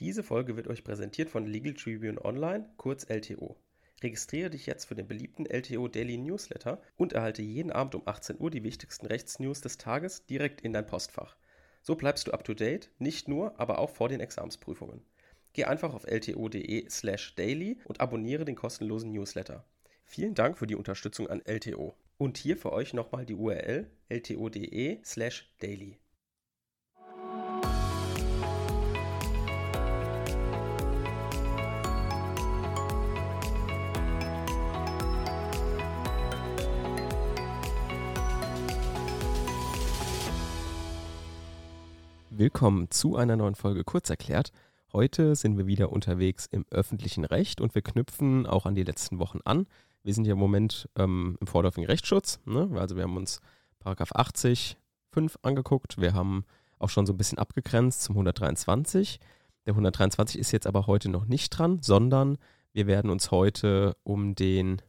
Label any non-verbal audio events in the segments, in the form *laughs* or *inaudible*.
Diese Folge wird euch präsentiert von Legal Tribune Online, kurz LTO. Registriere dich jetzt für den beliebten LTO Daily Newsletter und erhalte jeden Abend um 18 Uhr die wichtigsten Rechtsnews des Tages direkt in dein Postfach. So bleibst du up to date, nicht nur, aber auch vor den Examsprüfungen. Geh einfach auf lto.de/slash daily und abonniere den kostenlosen Newsletter. Vielen Dank für die Unterstützung an LTO. Und hier für euch nochmal die URL lto.de/slash Willkommen zu einer neuen Folge Kurzerklärt. Heute sind wir wieder unterwegs im öffentlichen Recht und wir knüpfen auch an die letzten Wochen an. Wir sind ja im Moment ähm, im vorläufigen Rechtsschutz. Ne? Also wir haben uns Paragraph 80 5 angeguckt. Wir haben auch schon so ein bisschen abgegrenzt zum 123. Der 123 ist jetzt aber heute noch nicht dran, sondern wir werden uns heute um den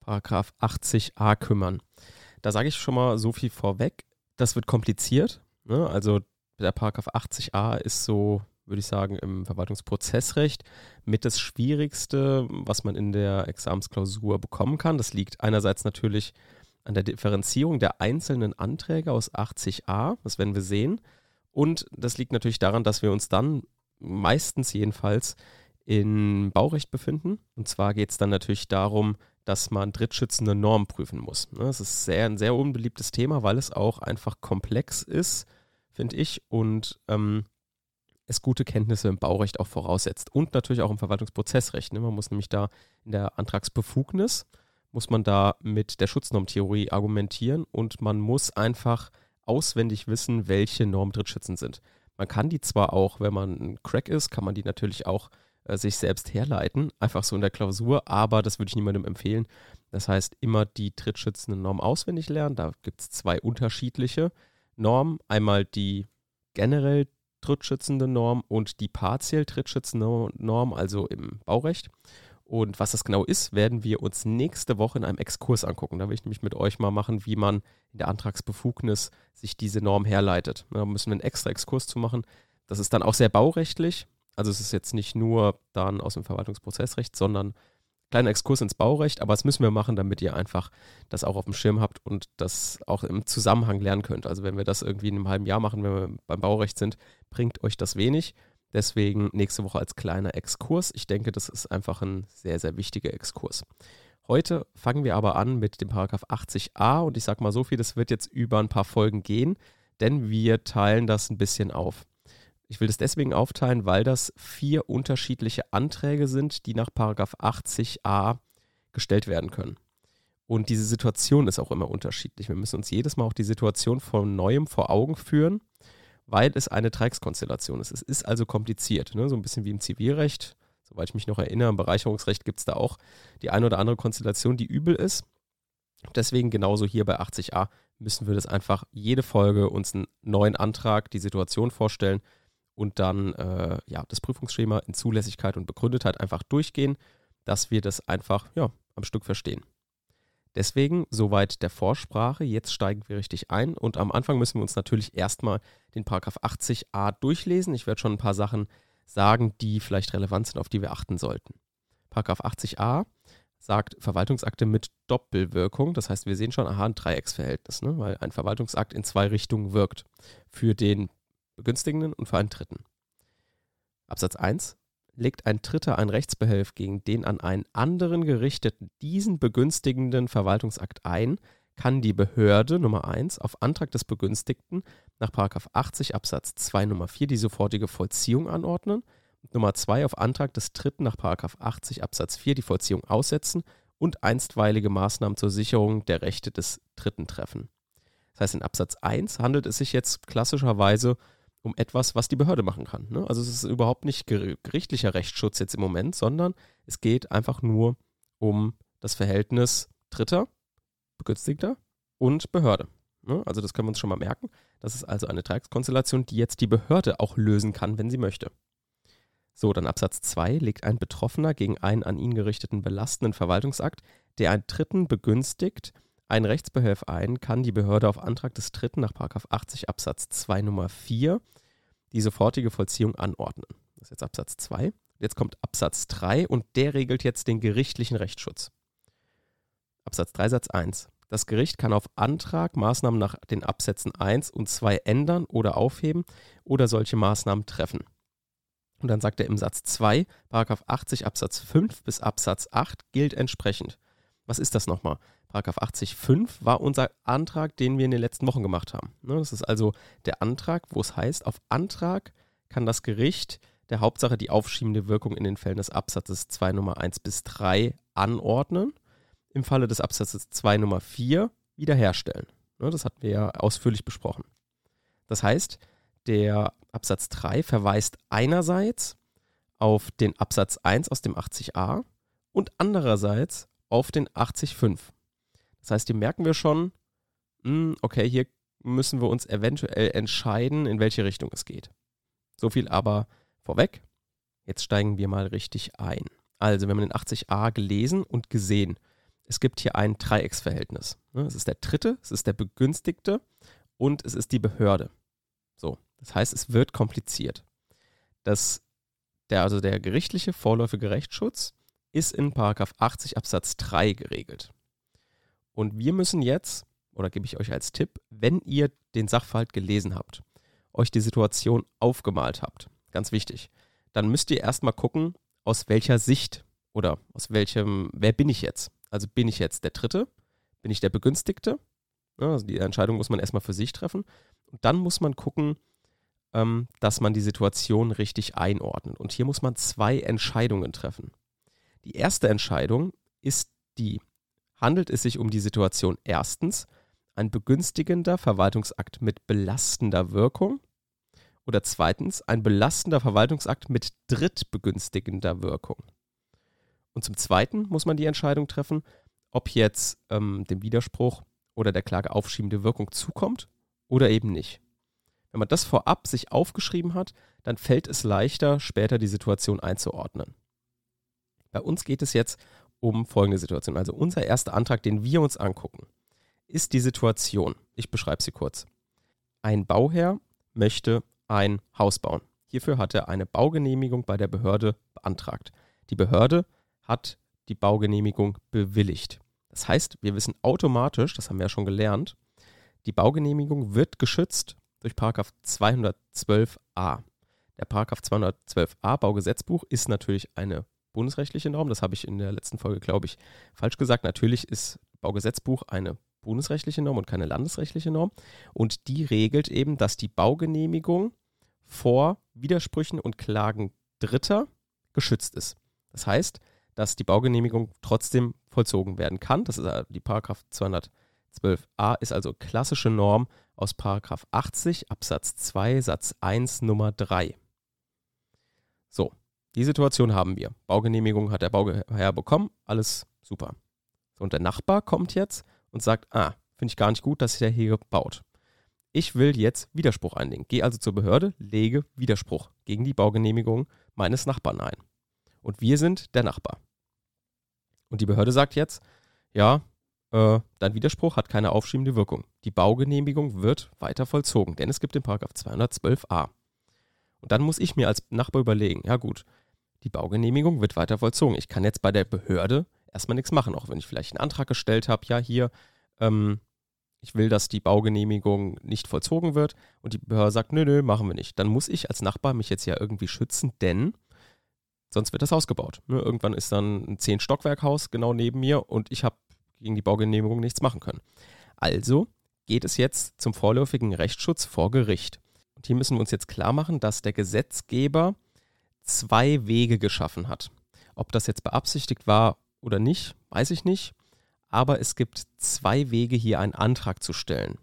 Paragraph 80a kümmern. Da sage ich schon mal so viel vorweg. Das wird kompliziert. Ne? Also der Paragraph 80a ist so, würde ich sagen, im Verwaltungsprozessrecht mit das Schwierigste, was man in der Examensklausur bekommen kann. Das liegt einerseits natürlich an der Differenzierung der einzelnen Anträge aus 80a, das werden wir sehen. Und das liegt natürlich daran, dass wir uns dann meistens jedenfalls in Baurecht befinden. Und zwar geht es dann natürlich darum, dass man drittschützende Normen prüfen muss. Das ist sehr, ein sehr unbeliebtes Thema, weil es auch einfach komplex ist finde ich, und ähm, es gute Kenntnisse im Baurecht auch voraussetzt und natürlich auch im Verwaltungsprozessrecht. Ne? Man muss nämlich da in der Antragsbefugnis, muss man da mit der Schutznormtheorie argumentieren und man muss einfach auswendig wissen, welche Normen drittschützend sind. Man kann die zwar auch, wenn man ein Crack ist, kann man die natürlich auch äh, sich selbst herleiten, einfach so in der Klausur, aber das würde ich niemandem empfehlen. Das heißt, immer die drittschützende Norm auswendig lernen. Da gibt es zwei unterschiedliche. Norm, einmal die generell trittschützende Norm und die partiell trittschützende Norm, also im Baurecht. Und was das genau ist, werden wir uns nächste Woche in einem Exkurs angucken. Da will ich nämlich mit euch mal machen, wie man in der Antragsbefugnis sich diese Norm herleitet. Da müssen wir einen extra Exkurs zu machen. Das ist dann auch sehr baurechtlich. Also es ist jetzt nicht nur dann aus dem Verwaltungsprozessrecht, sondern kleiner Exkurs ins Baurecht, aber das müssen wir machen, damit ihr einfach das auch auf dem Schirm habt und das auch im Zusammenhang lernen könnt. Also wenn wir das irgendwie in einem halben Jahr machen, wenn wir beim Baurecht sind, bringt euch das wenig. Deswegen nächste Woche als kleiner Exkurs. Ich denke, das ist einfach ein sehr, sehr wichtiger Exkurs. Heute fangen wir aber an mit dem Paragraph 80a und ich sage mal so viel, das wird jetzt über ein paar Folgen gehen, denn wir teilen das ein bisschen auf. Ich will das deswegen aufteilen, weil das vier unterschiedliche Anträge sind, die nach 80a gestellt werden können. Und diese Situation ist auch immer unterschiedlich. Wir müssen uns jedes Mal auch die Situation von neuem vor Augen führen, weil es eine Dreieckskonstellation ist. Es ist also kompliziert, ne? so ein bisschen wie im Zivilrecht. Soweit ich mich noch erinnere, im Bereicherungsrecht gibt es da auch die eine oder andere Konstellation, die übel ist. Deswegen genauso hier bei 80a müssen wir das einfach jede Folge uns einen neuen Antrag, die Situation vorstellen und dann äh, ja, das Prüfungsschema in Zulässigkeit und Begründetheit einfach durchgehen, dass wir das einfach ja, am Stück verstehen. Deswegen soweit der Vorsprache. Jetzt steigen wir richtig ein und am Anfang müssen wir uns natürlich erstmal den Paragraph 80a durchlesen. Ich werde schon ein paar Sachen sagen, die vielleicht relevant sind, auf die wir achten sollten. Paragraph 80a sagt Verwaltungsakte mit Doppelwirkung. Das heißt, wir sehen schon, aha, ein Dreiecksverhältnis, ne? weil ein Verwaltungsakt in zwei Richtungen wirkt. Für den Begünstigenden und für einen Dritten. Absatz 1. Legt ein Dritter ein Rechtsbehelf gegen den an einen anderen gerichteten diesen begünstigenden Verwaltungsakt ein, kann die Behörde Nummer 1 auf Antrag des Begünstigten nach 80 Absatz 2 Nummer 4 die sofortige Vollziehung anordnen Nummer 2 auf Antrag des Dritten nach 80 Absatz 4 die Vollziehung aussetzen und einstweilige Maßnahmen zur Sicherung der Rechte des Dritten treffen. Das heißt, in Absatz 1 handelt es sich jetzt klassischerweise um etwas, was die Behörde machen kann. Ne? Also es ist überhaupt nicht gerichtlicher Rechtsschutz jetzt im Moment, sondern es geht einfach nur um das Verhältnis Dritter, Begünstigter und Behörde. Ne? Also das können wir uns schon mal merken. Das ist also eine Dreieckskonstellation, die jetzt die Behörde auch lösen kann, wenn sie möchte. So, dann Absatz 2 legt ein Betroffener gegen einen an ihn gerichteten belastenden Verwaltungsakt, der einen Dritten begünstigt, einen Rechtsbehelf ein, kann die Behörde auf Antrag des Dritten nach 80 Absatz 2 Nummer 4 die sofortige Vollziehung anordnen. Das ist jetzt Absatz 2. Jetzt kommt Absatz 3 und der regelt jetzt den gerichtlichen Rechtsschutz. Absatz 3 Satz 1. Das Gericht kann auf Antrag Maßnahmen nach den Absätzen 1 und 2 ändern oder aufheben oder solche Maßnahmen treffen. Und dann sagt er im Satz 2, Paragraph 80 Absatz 5 bis Absatz 8 gilt entsprechend. Was ist das nochmal? Paragraph 80 5 war unser Antrag, den wir in den letzten Wochen gemacht haben. Ne, das ist also der Antrag, wo es heißt, auf Antrag kann das Gericht der Hauptsache die aufschiebende Wirkung in den Fällen des Absatzes 2 Nummer 1 bis 3 anordnen im Falle des Absatzes 2 Nummer 4 wiederherstellen. Ne, das hatten wir ja ausführlich besprochen. Das heißt, der Absatz 3 verweist einerseits auf den Absatz 1 aus dem 80a und andererseits auf den 80.5. Das heißt, hier merken wir schon, hm, okay, hier müssen wir uns eventuell entscheiden, in welche Richtung es geht. So viel aber vorweg. Jetzt steigen wir mal richtig ein. Also, wir haben den 80a gelesen und gesehen es gibt hier ein Dreiecksverhältnis. Ne? Es ist der Dritte, es ist der Begünstigte und es ist die Behörde. So, das heißt, es wird kompliziert. Das, der, also der gerichtliche vorläufige Rechtsschutz ist in 80 Absatz 3 geregelt. Und wir müssen jetzt, oder gebe ich euch als Tipp, wenn ihr den Sachverhalt gelesen habt, euch die Situation aufgemalt habt, ganz wichtig, dann müsst ihr erstmal gucken, aus welcher Sicht oder aus welchem, wer bin ich jetzt? Also bin ich jetzt der Dritte? Bin ich der Begünstigte? Also die Entscheidung muss man erstmal für sich treffen. Und dann muss man gucken, ähm, dass man die Situation richtig einordnet. Und hier muss man zwei Entscheidungen treffen. Die erste Entscheidung ist die, handelt es sich um die Situation erstens, ein begünstigender Verwaltungsakt mit belastender Wirkung oder zweitens ein belastender Verwaltungsakt mit drittbegünstigender Wirkung. Und zum Zweiten muss man die Entscheidung treffen, ob jetzt ähm, dem Widerspruch oder der Klage aufschiebende Wirkung zukommt oder eben nicht. Wenn man das vorab sich aufgeschrieben hat, dann fällt es leichter, später die Situation einzuordnen. Bei uns geht es jetzt um folgende Situation. Also unser erster Antrag, den wir uns angucken, ist die Situation. Ich beschreibe sie kurz. Ein Bauherr möchte ein Haus bauen. Hierfür hat er eine Baugenehmigung bei der Behörde beantragt. Die Behörde hat die Baugenehmigung bewilligt. Das heißt, wir wissen automatisch, das haben wir ja schon gelernt, die Baugenehmigung wird geschützt durch 212a. Der 212a Baugesetzbuch ist natürlich eine bundesrechtliche Norm. Das habe ich in der letzten Folge, glaube ich, falsch gesagt. Natürlich ist Baugesetzbuch eine bundesrechtliche Norm und keine landesrechtliche Norm. Und die regelt eben, dass die Baugenehmigung vor Widersprüchen und Klagen Dritter geschützt ist. Das heißt, dass die Baugenehmigung trotzdem vollzogen werden kann. Das ist äh, die Paragraph 212a ist also klassische Norm aus Paragraph 80 Absatz 2 Satz 1 Nummer 3. So, die Situation haben wir. Baugenehmigung hat der Bauherr bekommen, alles super. Und der Nachbar kommt jetzt und sagt, ah, finde ich gar nicht gut, dass der hier baut. Ich will jetzt Widerspruch einlegen. Gehe also zur Behörde, lege Widerspruch gegen die Baugenehmigung meines Nachbarn ein und wir sind der Nachbar. Und die Behörde sagt jetzt, ja, äh, dein Widerspruch hat keine aufschiebende Wirkung. Die Baugenehmigung wird weiter vollzogen, denn es gibt den Paragraph 212a. Und dann muss ich mir als Nachbar überlegen, ja gut, die Baugenehmigung wird weiter vollzogen. Ich kann jetzt bei der Behörde erstmal nichts machen, auch wenn ich vielleicht einen Antrag gestellt habe, ja hier, ähm, ich will, dass die Baugenehmigung nicht vollzogen wird und die Behörde sagt, nö, nö, machen wir nicht. Dann muss ich als Nachbar mich jetzt ja irgendwie schützen, denn Sonst wird das Haus gebaut. Ne? Irgendwann ist dann ein Zehn-Stockwerk-Haus genau neben mir und ich habe gegen die Baugenehmigung nichts machen können. Also geht es jetzt zum vorläufigen Rechtsschutz vor Gericht. Und hier müssen wir uns jetzt klar machen, dass der Gesetzgeber zwei Wege geschaffen hat. Ob das jetzt beabsichtigt war oder nicht, weiß ich nicht. Aber es gibt zwei Wege, hier einen Antrag zu stellen.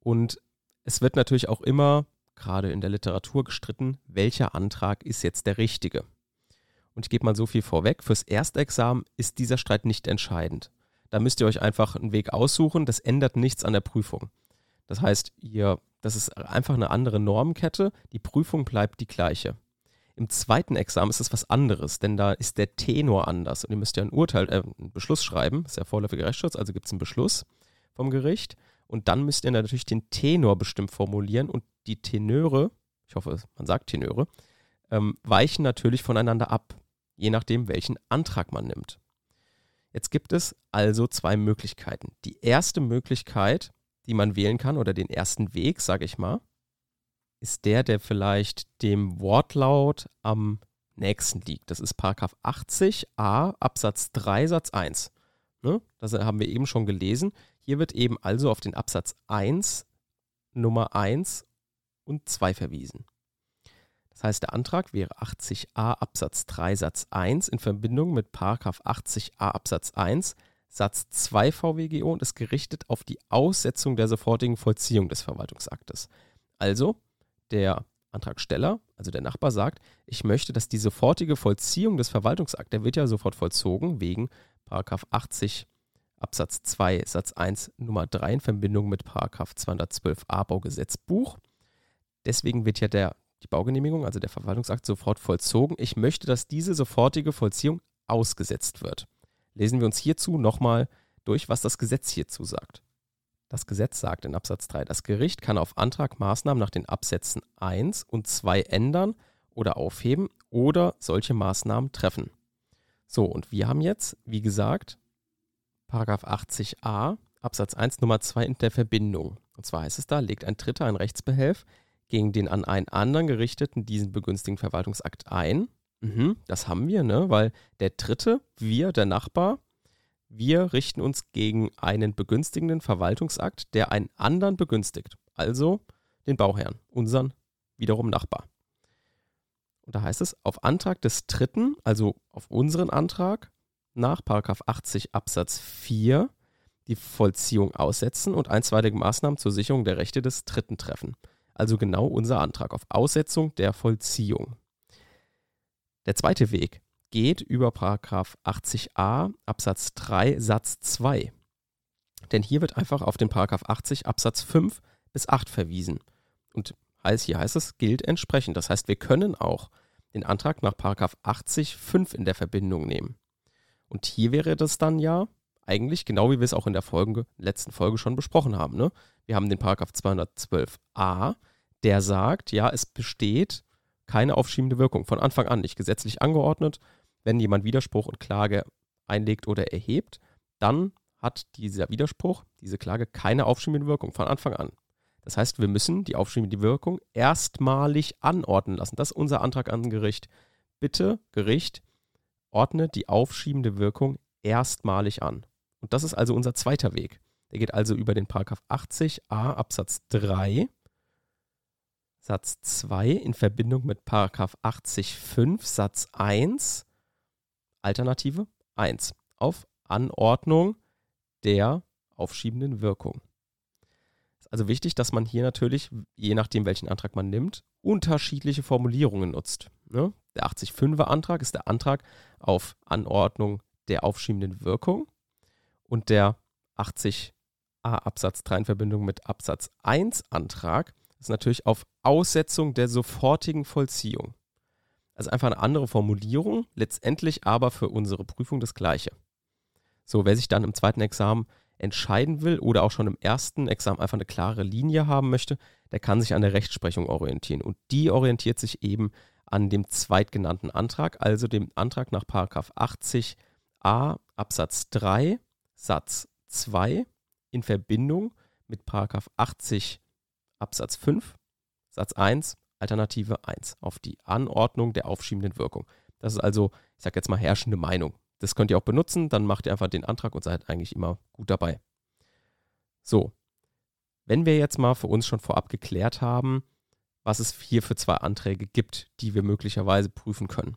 Und es wird natürlich auch immer, gerade in der Literatur, gestritten, welcher Antrag ist jetzt der richtige. Und ich gebe mal so viel vorweg, fürs Erstexamen ist dieser Streit nicht entscheidend. Da müsst ihr euch einfach einen Weg aussuchen, das ändert nichts an der Prüfung. Das heißt, ihr, das ist einfach eine andere Normenkette, die Prüfung bleibt die gleiche. Im zweiten Examen ist es was anderes, denn da ist der Tenor anders. Und ihr müsst ja ein Urteil, äh, einen Beschluss schreiben, das ist ja vorläufiger Rechtsschutz, also gibt es einen Beschluss vom Gericht. Und dann müsst ihr natürlich den Tenor bestimmt formulieren und die Tenöre, ich hoffe, man sagt Tenöre, ähm, weichen natürlich voneinander ab, je nachdem, welchen Antrag man nimmt. Jetzt gibt es also zwei Möglichkeiten. Die erste Möglichkeit, die man wählen kann, oder den ersten Weg, sage ich mal, ist der, der vielleicht dem Wortlaut am nächsten liegt. Das ist Paragraph 80a Absatz 3 Satz 1. Ne? Das haben wir eben schon gelesen. Hier wird eben also auf den Absatz 1 Nummer 1 und 2 verwiesen. Das heißt, der Antrag wäre 80a Absatz 3 Satz 1 in Verbindung mit Paragraph 80a Absatz 1 Satz 2 VWGO und ist gerichtet auf die Aussetzung der sofortigen Vollziehung des Verwaltungsaktes. Also, der Antragsteller, also der Nachbar, sagt, ich möchte, dass die sofortige Vollziehung des Verwaltungsakts, der wird ja sofort vollzogen wegen Paragraph 80 Absatz 2 Satz 1 Nummer 3 in Verbindung mit Paragraph 212a Baugesetzbuch. Deswegen wird ja der, die Baugenehmigung, also der Verwaltungsakt, sofort vollzogen. Ich möchte, dass diese sofortige Vollziehung ausgesetzt wird. Lesen wir uns hierzu nochmal durch, was das Gesetz hierzu sagt. Das Gesetz sagt in Absatz 3, das Gericht kann auf Antrag Maßnahmen nach den Absätzen 1 und 2 ändern oder aufheben oder solche Maßnahmen treffen. So, und wir haben jetzt, wie gesagt, Paragraph 80a Absatz 1 Nummer 2 in der Verbindung. Und zwar heißt es da, legt ein Dritter ein Rechtsbehelf gegen den an einen anderen gerichteten diesen begünstigten Verwaltungsakt ein. Mhm, das haben wir, ne? Weil der Dritte, wir, der Nachbar, wir richten uns gegen einen begünstigenden Verwaltungsakt, der einen anderen begünstigt. Also den Bauherrn, unseren wiederum Nachbar. Und da heißt es, auf Antrag des Dritten, also auf unseren Antrag, nach 80 Absatz 4 die Vollziehung aussetzen und einstweilige Maßnahmen zur Sicherung der Rechte des Dritten treffen. Also genau unser Antrag auf Aussetzung der Vollziehung. Der zweite Weg geht über 80a Absatz 3 Satz 2. Denn hier wird einfach auf den 80 Absatz 5 bis 8 verwiesen. Und heißt, hier heißt es, gilt entsprechend. Das heißt, wir können auch den Antrag nach 80 5 in der Verbindung nehmen. Und hier wäre das dann ja eigentlich genau wie wir es auch in der Folge, letzten Folge schon besprochen haben. Ne? Wir haben den Paragraph 212a, der sagt, ja, es besteht keine aufschiebende Wirkung von Anfang an, nicht gesetzlich angeordnet. Wenn jemand Widerspruch und Klage einlegt oder erhebt, dann hat dieser Widerspruch, diese Klage keine aufschiebende Wirkung von Anfang an. Das heißt, wir müssen die aufschiebende Wirkung erstmalig anordnen lassen. Das ist unser Antrag an Gericht. Bitte, Gericht, ordne die aufschiebende Wirkung erstmalig an. Und das ist also unser zweiter Weg. Der geht also über den Paragraph 80a Absatz 3 Satz 2 in Verbindung mit Paragraph 80.5 Satz 1 Alternative 1 auf Anordnung der aufschiebenden Wirkung. Es ist also wichtig, dass man hier natürlich, je nachdem welchen Antrag man nimmt, unterschiedliche Formulierungen nutzt. Ne? Der 80.5er Antrag ist der Antrag auf Anordnung der aufschiebenden Wirkung und der 80a Absatz 3 in Verbindung mit Absatz 1 Antrag ist natürlich auf Aussetzung der sofortigen Vollziehung. Also einfach eine andere Formulierung, letztendlich aber für unsere Prüfung das gleiche. So, wer sich dann im zweiten Examen entscheiden will oder auch schon im ersten Examen einfach eine klare Linie haben möchte, der kann sich an der Rechtsprechung orientieren. Und die orientiert sich eben an dem zweitgenannten Antrag, also dem Antrag nach 80a Absatz 3 Satz 2 in Verbindung mit 80 Absatz 5 Satz 1 Alternative 1 auf die Anordnung der aufschiebenden Wirkung. Das ist also, ich sage jetzt mal, herrschende Meinung. Das könnt ihr auch benutzen, dann macht ihr einfach den Antrag und seid eigentlich immer gut dabei. So, wenn wir jetzt mal für uns schon vorab geklärt haben, was es hier für zwei Anträge gibt, die wir möglicherweise prüfen können.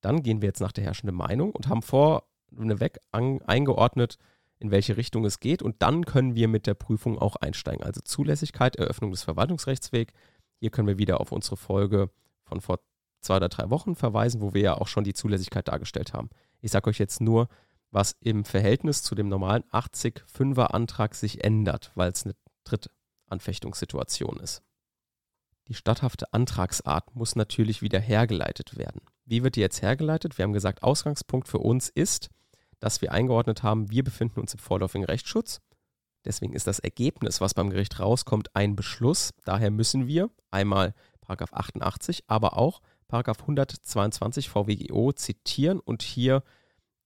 Dann gehen wir jetzt nach der herrschenden Meinung und haben vorneweg eingeordnet, in welche Richtung es geht und dann können wir mit der Prüfung auch einsteigen. Also Zulässigkeit, Eröffnung des Verwaltungsrechtswegs. Hier können wir wieder auf unsere Folge von vor zwei oder drei Wochen verweisen, wo wir ja auch schon die Zulässigkeit dargestellt haben. Ich sage euch jetzt nur, was im Verhältnis zu dem normalen 80-5er Antrag sich ändert, weil es eine Drittanfechtungssituation ist. Die statthafte Antragsart muss natürlich wieder hergeleitet werden. Wie wird die jetzt hergeleitet? Wir haben gesagt, Ausgangspunkt für uns ist, dass wir eingeordnet haben, wir befinden uns im vorläufigen Rechtsschutz. Deswegen ist das Ergebnis, was beim Gericht rauskommt, ein Beschluss. Daher müssen wir einmal 88, aber auch Paragraph 122 VWGO zitieren und hier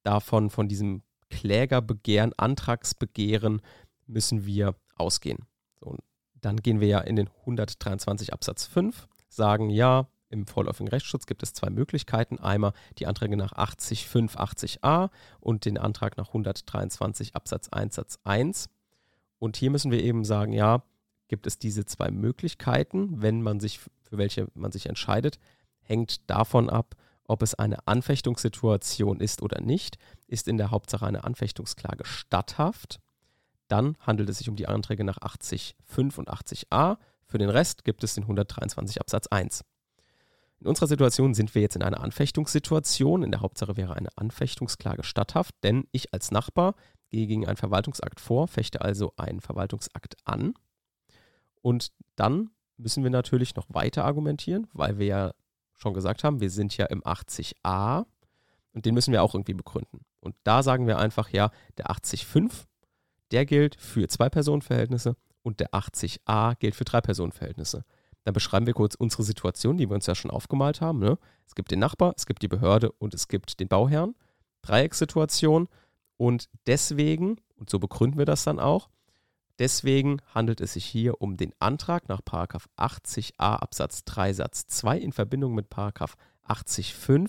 davon, von diesem Klägerbegehren, Antragsbegehren müssen wir ausgehen. So, dann gehen wir ja in den 123 Absatz 5, sagen ja, im vorläufigen Rechtsschutz gibt es zwei Möglichkeiten. Einmal die Anträge nach 80.5 80a und den Antrag nach 123 Absatz 1 Satz 1. Und hier müssen wir eben sagen, ja, gibt es diese zwei Möglichkeiten, wenn man sich, für welche man sich entscheidet, hängt davon ab, ob es eine Anfechtungssituation ist oder nicht. Ist in der Hauptsache eine Anfechtungsklage statthaft, dann handelt es sich um die Anträge nach 80.5 und 80a. Für den Rest gibt es den 123 Absatz 1. In unserer Situation sind wir jetzt in einer Anfechtungssituation. In der Hauptsache wäre eine Anfechtungsklage statthaft, denn ich als Nachbar gehe gegen einen Verwaltungsakt vor, fechte also einen Verwaltungsakt an. Und dann müssen wir natürlich noch weiter argumentieren, weil wir ja schon gesagt haben, wir sind ja im 80a und den müssen wir auch irgendwie begründen. Und da sagen wir einfach, ja, der 80.5, der gilt für Zwei-Personen-Verhältnisse und der 80a gilt für Drei-Personen-Verhältnisse. Dann beschreiben wir kurz unsere Situation, die wir uns ja schon aufgemalt haben. Ne? Es gibt den Nachbar, es gibt die Behörde und es gibt den Bauherrn. Dreieckssituation. Und deswegen, und so begründen wir das dann auch, deswegen handelt es sich hier um den Antrag nach 80a Absatz 3 Satz 2 in Verbindung mit 80.5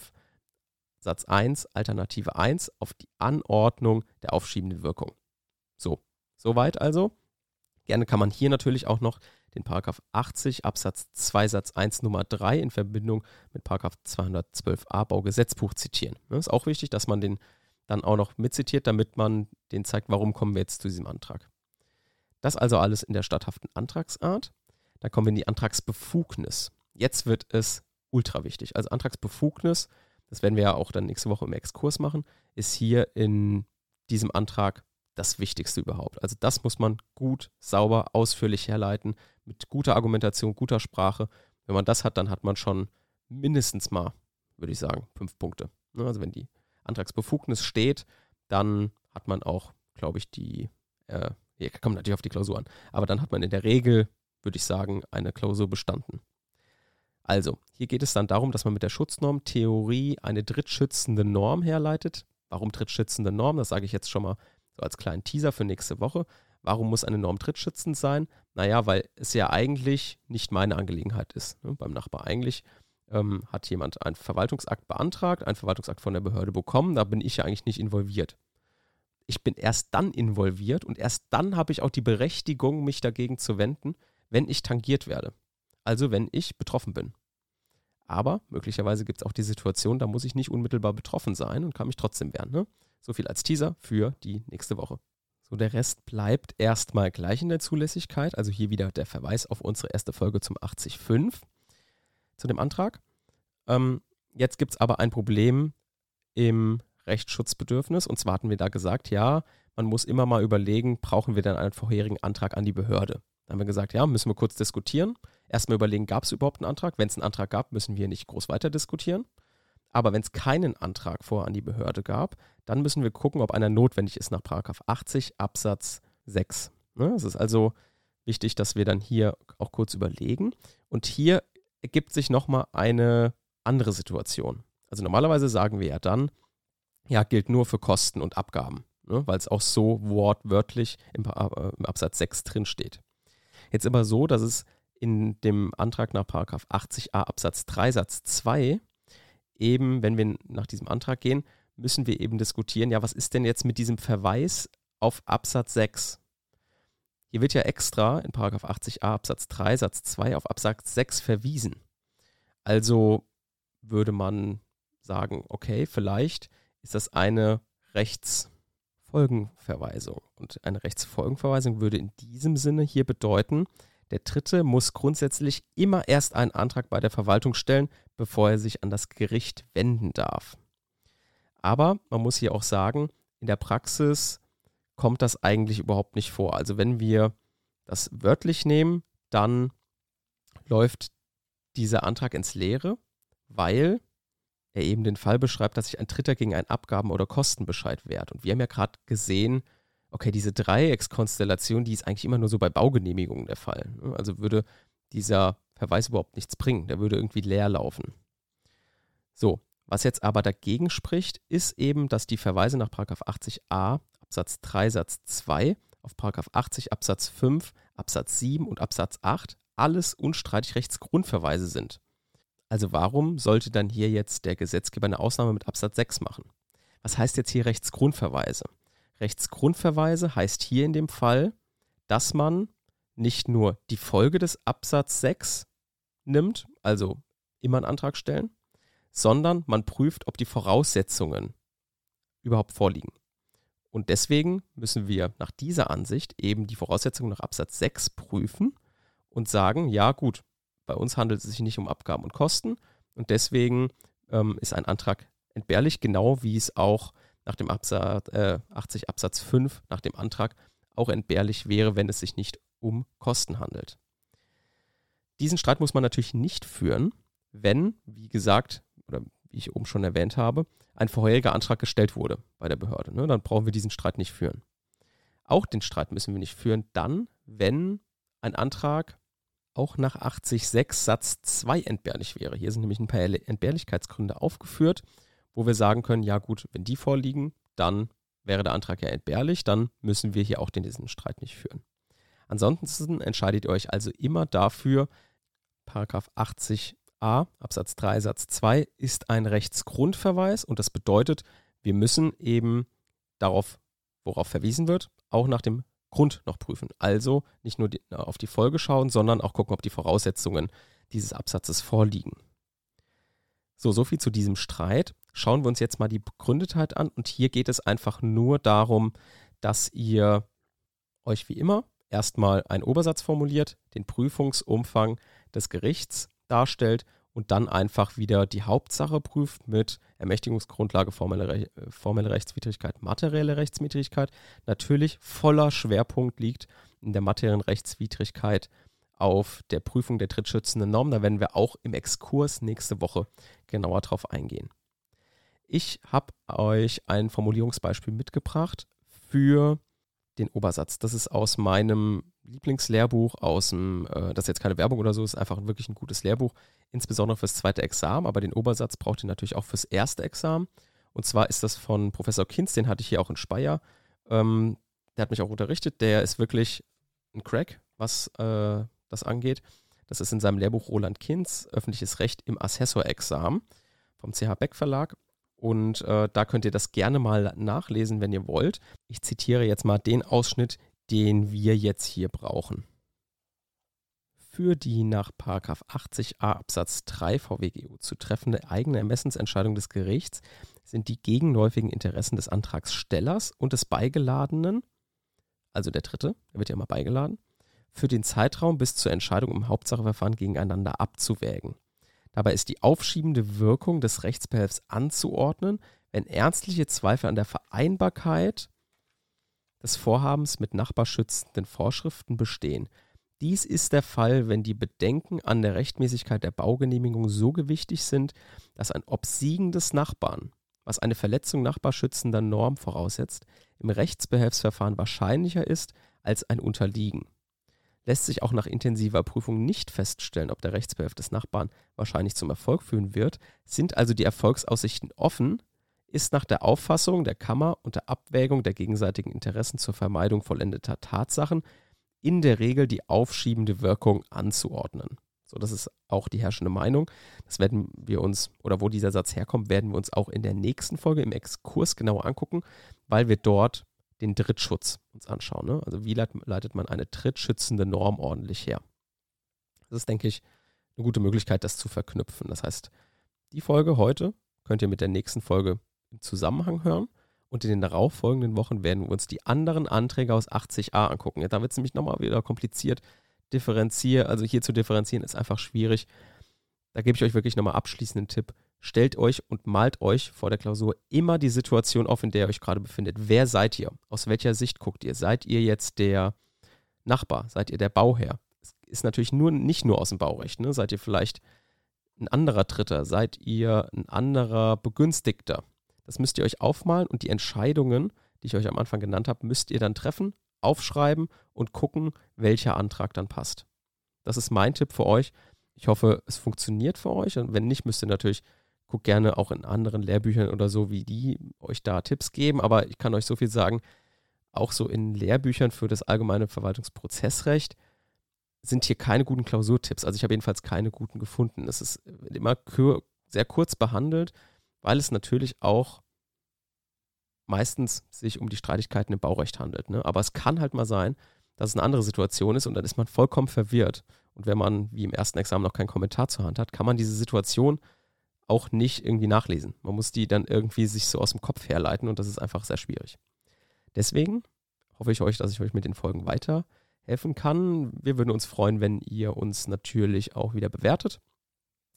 Satz 1 Alternative 1 auf die Anordnung der aufschiebenden Wirkung. So, soweit also. Gerne kann man hier natürlich auch noch den Paragraph 80 Absatz 2 Satz 1 Nummer 3 in Verbindung mit Paragraph 212a Baugesetzbuch zitieren. Das ist auch wichtig, dass man den dann auch noch mitzitiert, damit man den zeigt, warum kommen wir jetzt zu diesem Antrag. Das also alles in der statthaften Antragsart. Dann kommen wir in die Antragsbefugnis. Jetzt wird es ultra wichtig. Also Antragsbefugnis, das werden wir ja auch dann nächste Woche im Exkurs machen, ist hier in diesem Antrag das Wichtigste überhaupt. Also das muss man gut, sauber, ausführlich herleiten, mit guter Argumentation, guter Sprache. Wenn man das hat, dann hat man schon mindestens mal, würde ich sagen, fünf Punkte. Ne, also wenn die Antragsbefugnis steht, dann hat man auch, glaube ich, die, äh, hier kommt natürlich auf die Klausur an, aber dann hat man in der Regel, würde ich sagen, eine Klausur bestanden. Also, hier geht es dann darum, dass man mit der Schutznorm Theorie eine drittschützende Norm herleitet. Warum drittschützende Norm? Das sage ich jetzt schon mal so als kleinen Teaser für nächste Woche. Warum muss eine Norm drittschützend sein? Naja, weil es ja eigentlich nicht meine Angelegenheit ist. Ne? Beim Nachbar eigentlich ähm, hat jemand einen Verwaltungsakt beantragt, einen Verwaltungsakt von der Behörde bekommen, da bin ich ja eigentlich nicht involviert. Ich bin erst dann involviert und erst dann habe ich auch die Berechtigung, mich dagegen zu wenden, wenn ich tangiert werde. Also wenn ich betroffen bin. Aber möglicherweise gibt es auch die Situation, da muss ich nicht unmittelbar betroffen sein und kann mich trotzdem wehren. Ne? So viel als Teaser für die nächste Woche. So, der Rest bleibt erstmal gleich in der Zulässigkeit. Also hier wieder der Verweis auf unsere erste Folge zum 80.5 zu dem Antrag. Ähm, jetzt gibt es aber ein Problem im Rechtsschutzbedürfnis. Und zwar hatten wir da gesagt, ja, man muss immer mal überlegen, brauchen wir denn einen vorherigen Antrag an die Behörde? Dann haben wir gesagt, ja, müssen wir kurz diskutieren. Erstmal überlegen, gab es überhaupt einen Antrag? Wenn es einen Antrag gab, müssen wir nicht groß weiter diskutieren. Aber wenn es keinen Antrag vorher an die Behörde gab, dann müssen wir gucken, ob einer notwendig ist nach 80 Absatz 6. Ne? Es ist also wichtig, dass wir dann hier auch kurz überlegen. Und hier ergibt sich nochmal eine andere Situation. Also normalerweise sagen wir ja dann, ja, gilt nur für Kosten und Abgaben, ne? weil es auch so wortwörtlich im, äh, im Absatz 6 drin steht. Jetzt aber so, dass es in dem Antrag nach 80a Absatz 3 Satz 2 eben, wenn wir nach diesem Antrag gehen, müssen wir eben diskutieren, ja, was ist denn jetzt mit diesem Verweis auf Absatz 6? Hier wird ja extra in 80a Absatz 3 Satz 2 auf Absatz 6 verwiesen. Also würde man sagen, okay, vielleicht ist das eine Rechtsfolgenverweisung. Und eine Rechtsfolgenverweisung würde in diesem Sinne hier bedeuten, der Dritte muss grundsätzlich immer erst einen Antrag bei der Verwaltung stellen, bevor er sich an das Gericht wenden darf. Aber man muss hier auch sagen, in der Praxis kommt das eigentlich überhaupt nicht vor. Also wenn wir das wörtlich nehmen, dann läuft dieser Antrag ins Leere, weil er eben den Fall beschreibt, dass sich ein Dritter gegen einen Abgaben- oder Kostenbescheid wehrt. Und wir haben ja gerade gesehen, okay, diese Dreieckskonstellation, die ist eigentlich immer nur so bei Baugenehmigungen der Fall. Ne? Also würde dieser Verweis überhaupt nichts bringen. Der würde irgendwie leer laufen. So, was jetzt aber dagegen spricht, ist eben, dass die Verweise nach 80a Absatz 3 Satz 2 auf 80 Absatz 5, Absatz 7 und Absatz 8 alles unstreitig Rechtsgrundverweise sind. Also warum sollte dann hier jetzt der Gesetzgeber eine Ausnahme mit Absatz 6 machen? Was heißt jetzt hier Rechtsgrundverweise? Rechtsgrundverweise heißt hier in dem Fall, dass man nicht nur die Folge des Absatz 6 nimmt, also immer einen Antrag stellen, sondern man prüft, ob die Voraussetzungen überhaupt vorliegen. Und deswegen müssen wir nach dieser Ansicht eben die Voraussetzungen nach Absatz 6 prüfen und sagen, ja gut, bei uns handelt es sich nicht um Abgaben und Kosten und deswegen ähm, ist ein Antrag entbehrlich, genau wie es auch nach dem Absatz, äh, 80 Absatz 5 nach dem Antrag auch entbehrlich wäre, wenn es sich nicht um Kosten handelt. Diesen Streit muss man natürlich nicht führen, wenn, wie gesagt, oder wie ich oben schon erwähnt habe, ein vorheriger Antrag gestellt wurde bei der Behörde. Ne? Dann brauchen wir diesen Streit nicht führen. Auch den Streit müssen wir nicht führen, dann, wenn ein Antrag auch nach 80.6 Satz 2 entbehrlich wäre. Hier sind nämlich ein paar Entbehrlichkeitsgründe aufgeführt, wo wir sagen können, ja gut, wenn die vorliegen, dann wäre der Antrag ja entbehrlich, dann müssen wir hier auch den, diesen Streit nicht führen. Ansonsten entscheidet ihr euch also immer dafür, Paragraph 80 a Absatz 3 Satz 2 ist ein Rechtsgrundverweis und das bedeutet, wir müssen eben darauf, worauf verwiesen wird, auch nach dem Grund noch prüfen. Also nicht nur die, auf die Folge schauen, sondern auch gucken, ob die Voraussetzungen dieses Absatzes vorliegen. So, soviel zu diesem Streit. Schauen wir uns jetzt mal die Begründetheit an und hier geht es einfach nur darum, dass ihr euch wie immer erstmal einen Obersatz formuliert, den Prüfungsumfang des Gerichts darstellt und dann einfach wieder die Hauptsache prüft mit Ermächtigungsgrundlage, formelle, Re formelle Rechtswidrigkeit, materielle Rechtswidrigkeit. Natürlich voller Schwerpunkt liegt in der materiellen Rechtswidrigkeit auf der Prüfung der drittschützenden Norm. Da werden wir auch im Exkurs nächste Woche genauer drauf eingehen. Ich habe euch ein Formulierungsbeispiel mitgebracht für den Obersatz. Das ist aus meinem Lieblingslehrbuch aus dem, äh, das ist jetzt keine Werbung oder so, ist einfach wirklich ein gutes Lehrbuch, insbesondere fürs zweite Examen, aber den Obersatz braucht ihr natürlich auch fürs erste Examen. Und zwar ist das von Professor Kinz, den hatte ich hier auch in Speyer. Ähm, der hat mich auch unterrichtet, der ist wirklich ein Crack, was äh, das angeht. Das ist in seinem Lehrbuch Roland Kinz, öffentliches Recht im Assessorexamen vom CH Beck Verlag. Und äh, da könnt ihr das gerne mal nachlesen, wenn ihr wollt. Ich zitiere jetzt mal den Ausschnitt, den wir jetzt hier brauchen. Für die nach 80a Absatz 3 VWGO zu treffende eigene Ermessensentscheidung des Gerichts sind die gegenläufigen Interessen des Antragstellers und des Beigeladenen, also der Dritte, der wird ja immer beigeladen, für den Zeitraum bis zur Entscheidung im Hauptsacheverfahren gegeneinander abzuwägen. Dabei ist die aufschiebende Wirkung des Rechtsbehelfs anzuordnen, wenn ernstliche Zweifel an der Vereinbarkeit des Vorhabens mit nachbarschützenden Vorschriften bestehen. Dies ist der Fall, wenn die Bedenken an der Rechtmäßigkeit der Baugenehmigung so gewichtig sind, dass ein Obsiegen des Nachbarn, was eine Verletzung nachbarschützender Norm voraussetzt, im Rechtsbehelfsverfahren wahrscheinlicher ist als ein Unterliegen. Lässt sich auch nach intensiver Prüfung nicht feststellen, ob der Rechtsbehelf des Nachbarn wahrscheinlich zum Erfolg führen wird, sind also die Erfolgsaussichten offen, ist nach der Auffassung der Kammer unter Abwägung der gegenseitigen Interessen zur Vermeidung vollendeter Tatsachen in der Regel die aufschiebende Wirkung anzuordnen. So, das ist auch die herrschende Meinung. Das werden wir uns, oder wo dieser Satz herkommt, werden wir uns auch in der nächsten Folge im Exkurs genauer angucken, weil wir dort den Drittschutz uns anschauen. Ne? Also wie leitet man eine drittschützende Norm ordentlich her? Das ist, denke ich, eine gute Möglichkeit, das zu verknüpfen. Das heißt, die Folge heute könnt ihr mit der nächsten Folge im Zusammenhang hören. Und in den darauffolgenden Wochen werden wir uns die anderen Anträge aus 80a angucken. Ja, da wird es nämlich nochmal wieder kompliziert. Differenzieren, also hier zu differenzieren, ist einfach schwierig. Da gebe ich euch wirklich nochmal abschließenden Tipp. Stellt euch und malt euch vor der Klausur immer die Situation auf, in der ihr euch gerade befindet. Wer seid ihr? Aus welcher Sicht guckt ihr? Seid ihr jetzt der Nachbar? Seid ihr der Bauherr? Es ist natürlich nur, nicht nur aus dem Baurecht. Ne? Seid ihr vielleicht ein anderer Dritter? Seid ihr ein anderer Begünstigter? Das müsst ihr euch aufmalen und die Entscheidungen, die ich euch am Anfang genannt habe, müsst ihr dann treffen, aufschreiben und gucken, welcher Antrag dann passt. Das ist mein Tipp für euch. Ich hoffe, es funktioniert für euch und wenn nicht, müsst ihr natürlich guckt gerne auch in anderen Lehrbüchern oder so, wie die euch da Tipps geben. Aber ich kann euch so viel sagen, auch so in Lehrbüchern für das allgemeine Verwaltungsprozessrecht sind hier keine guten Klausurtipps. Also ich habe jedenfalls keine guten gefunden. Es ist immer sehr kurz behandelt, weil es natürlich auch meistens sich um die Streitigkeiten im Baurecht handelt. Ne? Aber es kann halt mal sein, dass es eine andere Situation ist und dann ist man vollkommen verwirrt. Und wenn man wie im ersten Examen noch keinen Kommentar zur Hand hat, kann man diese Situation auch nicht irgendwie nachlesen. Man muss die dann irgendwie sich so aus dem Kopf herleiten und das ist einfach sehr schwierig. Deswegen hoffe ich euch, dass ich euch mit den Folgen weiterhelfen kann. Wir würden uns freuen, wenn ihr uns natürlich auch wieder bewertet.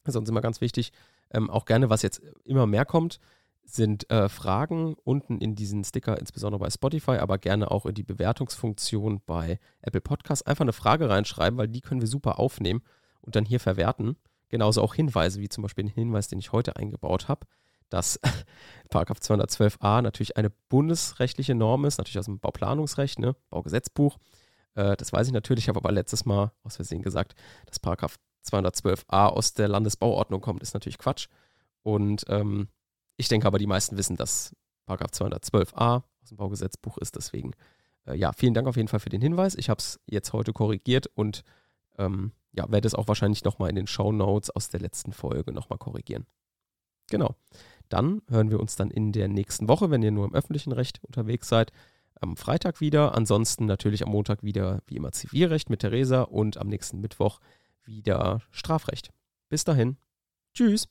Das ist uns immer ganz wichtig. Ähm, auch gerne, was jetzt immer mehr kommt, sind äh, Fragen unten in diesen Sticker, insbesondere bei Spotify, aber gerne auch in die Bewertungsfunktion bei Apple Podcasts. Einfach eine Frage reinschreiben, weil die können wir super aufnehmen und dann hier verwerten. Genauso auch Hinweise, wie zum Beispiel den Hinweis, den ich heute eingebaut habe, dass *laughs* Paragraph 212a natürlich eine bundesrechtliche Norm ist, natürlich aus dem Bauplanungsrecht, ne, Baugesetzbuch. Äh, das weiß ich natürlich, ich habe aber letztes Mal aus Versehen gesagt, dass Paragraph 212a aus der Landesbauordnung kommt, ist natürlich Quatsch. Und ähm, ich denke aber, die meisten wissen, dass Paragraph 212a aus dem Baugesetzbuch ist. Deswegen, äh, ja, vielen Dank auf jeden Fall für den Hinweis. Ich habe es jetzt heute korrigiert und ähm, ja, werde es auch wahrscheinlich nochmal in den Show Notes aus der letzten Folge nochmal korrigieren. Genau. Dann hören wir uns dann in der nächsten Woche, wenn ihr nur im öffentlichen Recht unterwegs seid, am Freitag wieder. Ansonsten natürlich am Montag wieder wie immer Zivilrecht mit Theresa und am nächsten Mittwoch wieder Strafrecht. Bis dahin. Tschüss.